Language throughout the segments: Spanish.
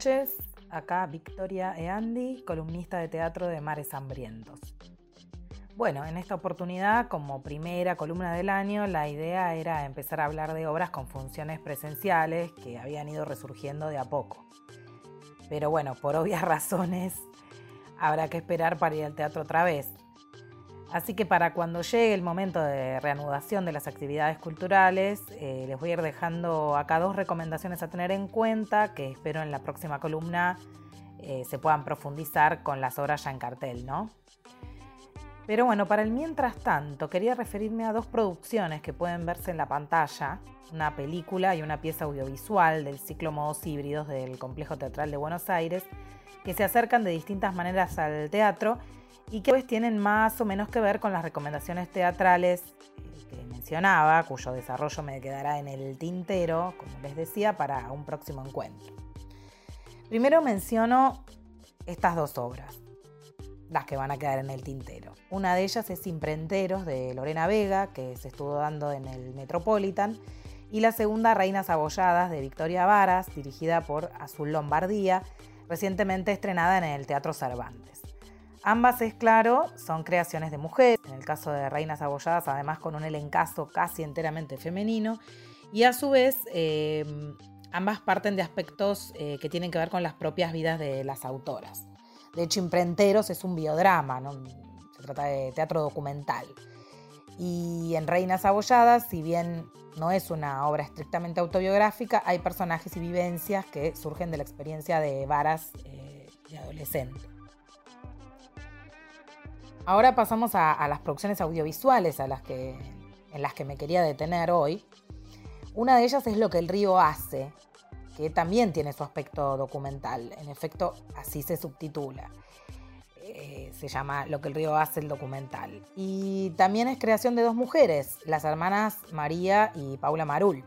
noches. Acá Victoria Eandi, columnista de teatro de Mares Hambrientos. Bueno, en esta oportunidad, como primera columna del año, la idea era empezar a hablar de obras con funciones presenciales que habían ido resurgiendo de a poco. Pero bueno, por obvias razones, habrá que esperar para ir al teatro otra vez. Así que para cuando llegue el momento de reanudación de las actividades culturales, eh, les voy a ir dejando acá dos recomendaciones a tener en cuenta que espero en la próxima columna eh, se puedan profundizar con las obras ya en cartel, ¿no? Pero bueno, para el mientras tanto, quería referirme a dos producciones que pueden verse en la pantalla, una película y una pieza audiovisual del ciclo Modos Híbridos del Complejo Teatral de Buenos Aires, que se acercan de distintas maneras al teatro y que a veces tienen más o menos que ver con las recomendaciones teatrales que mencionaba, cuyo desarrollo me quedará en el tintero, como les decía, para un próximo encuentro. Primero menciono estas dos obras, las que van a quedar en el tintero. Una de ellas es Imprenteros de Lorena Vega, que se estuvo dando en el Metropolitan, y la segunda Reinas Abolladas de Victoria Varas, dirigida por Azul Lombardía, recientemente estrenada en el Teatro Cervantes. Ambas, es claro, son creaciones de mujeres, en el caso de Reinas Abolladas, además con un elencazo casi enteramente femenino, y a su vez eh, ambas parten de aspectos eh, que tienen que ver con las propias vidas de las autoras. De hecho, Imprenteros es un biodrama, se trata de teatro documental. Y en Reinas Abolladas, si bien no es una obra estrictamente autobiográfica, hay personajes y vivencias que surgen de la experiencia de Varas eh, de adolescente. Ahora pasamos a, las producciones audiovisuales a las que, en las que me quería detener hoy. Una de ellas es Lo que el río hace, que también tiene su aspecto documental. En efecto, así se subtitula. Se llama Lo que el río hace el documental. Y también es creación de dos mujeres, las hermanas María y Paula Marul.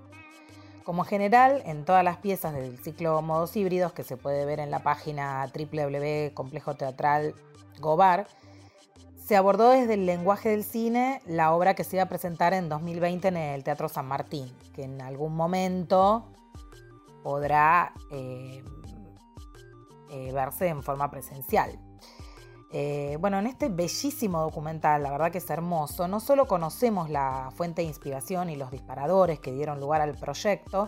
Como general, en todas las piezas del ciclo Modos Híbridos, que se puede ver en la página www.complejo teatral Gobar, se abordó desde el lenguaje del cine la obra que se iba a presentar en 2020 en el Teatro San Martín, que en algún momento podrá eh, eh, verse en forma presencial. Eh, bueno, en este bellísimo documental, la verdad que es hermoso, no solo conocemos la fuente de inspiración y los disparadores que dieron lugar al proyecto,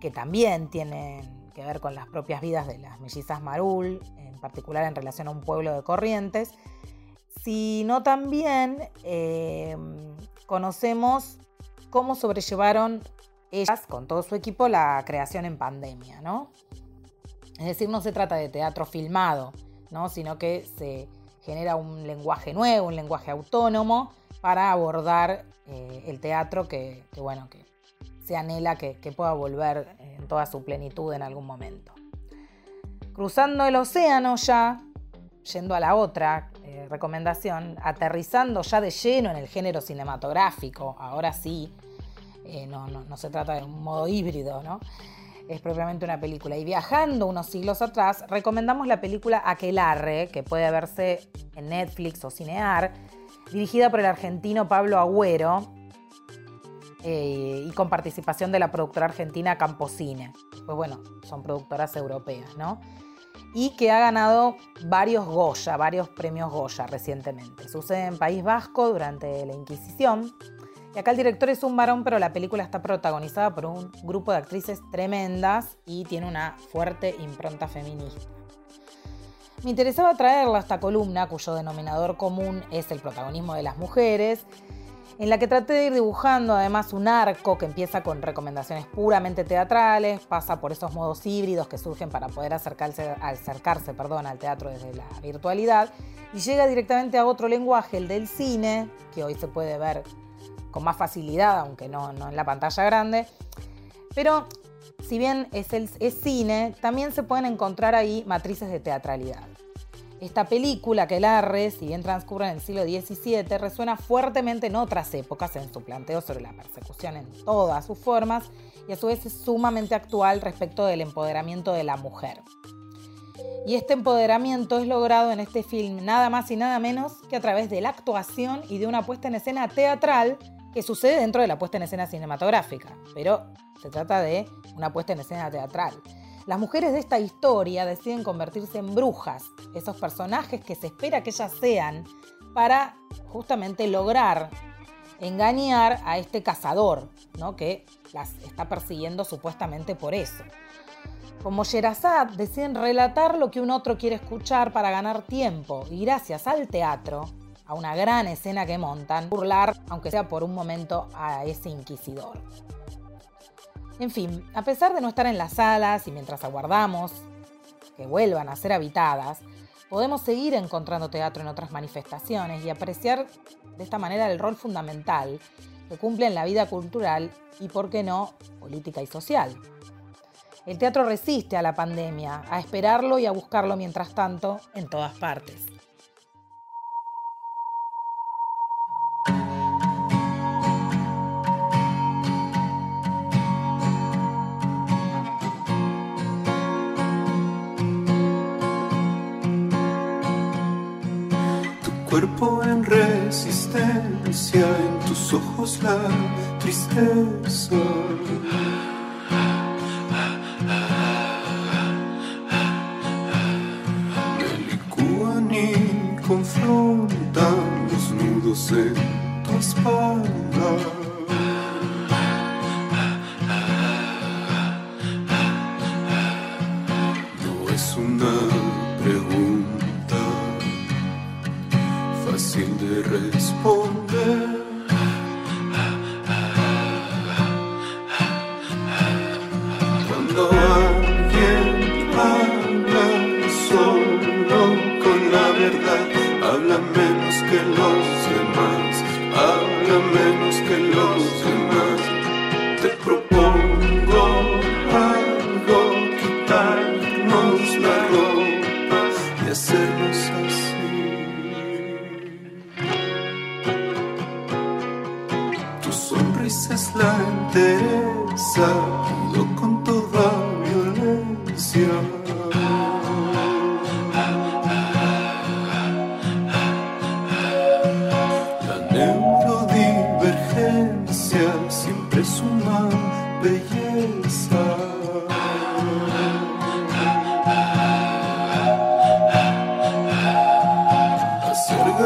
que también tienen que ver con las propias vidas de las mellizas Marul, en particular en relación a un pueblo de Corrientes, sino también em, conocemos cómo sobrellevaron ellas con todo su equipo la creación en pandemia, ¿no? Es decir, no se trata de teatro filmado, ¿no? sino que se genera un lenguaje nuevo, un lenguaje autónomo para abordar eh, el teatro que, bueno, que se anhela que pueda volver en toda su plenitud en algún momento. Cruzando el océano ya, yendo a la otra eh, recomendación, aterrizando ya de lleno en el género cinematográfico, ahora sí, eh, no, no, se trata de un modo híbrido, ¿no? Es propiamente una película. Y viajando unos siglos atrás, recomendamos la película Aquelarre, que puede verse en Netflix o Cinear, dirigida por el argentino Pablo Agüero eh, y con participación de la productora argentina Camposine. Pues bueno, son productoras europeas, ¿no? y que ha ganado varios Goya, varios premios Goya recientemente. Sucede en País Vasco durante la Inquisición. Y acá el director es un varón, pero la película está protagonizada por un grupo de actrices tremendas y tiene una fuerte impronta feminista. Me interesaba traerla a esta columna, cuyo denominador común es el protagonismo de las mujeres, en la que traté de ir dibujando además un arco que empieza con recomendaciones puramente teatrales, pasa por esos modos híbridos que surgen para poder acercarse, al teatro desde la virtualidad, y llega directamente a otro lenguaje, el del cine, que hoy se puede ver con más facilidad, aunque no, no en la pantalla grande. Pero si bien es, el, cine, también se pueden encontrar ahí matrices de teatralidad. Esta película, que Larre, si bien transcurre en el siglo XVII, resuena fuertemente en otras épocas en su planteo sobre la persecución en todas sus formas y a su vez es sumamente actual respecto del empoderamiento de la mujer. Y este empoderamiento es logrado en este film nada más y nada menos que a través de la actuación y de una puesta en escena teatral que sucede dentro de la puesta en escena cinematográfica, pero se trata de una puesta en escena teatral. Las mujeres de esta historia deciden convertirse en brujas, esos personajes que se espera que ellas sean para justamente lograr engañar a este cazador, ¿no? que las está persiguiendo supuestamente por eso. Como Sherazad deciden relatar lo que un otro quiere escuchar para ganar tiempo y gracias al teatro, a una gran escena que montan, burlar, aunque sea por un momento, a ese inquisidor. En fin, a pesar de no estar en las salas y mientras aguardamos que vuelvan a ser habitadas, podemos seguir encontrando teatro en otras manifestaciones y apreciar de esta manera el rol fundamental que cumple en la vida cultural y, por qué no, política y social. El teatro resiste a la pandemia, a esperarlo y a buscarlo mientras tanto en todas partes. Cuerpo en resistencia, en tus ojos la tristeza. Me licúan y confrontan los nudos en tu espalda. Fácil de responder. Cuando alguien habla solo con la verdad, habla menos que los demás, habla menos que los demás.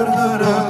perderá.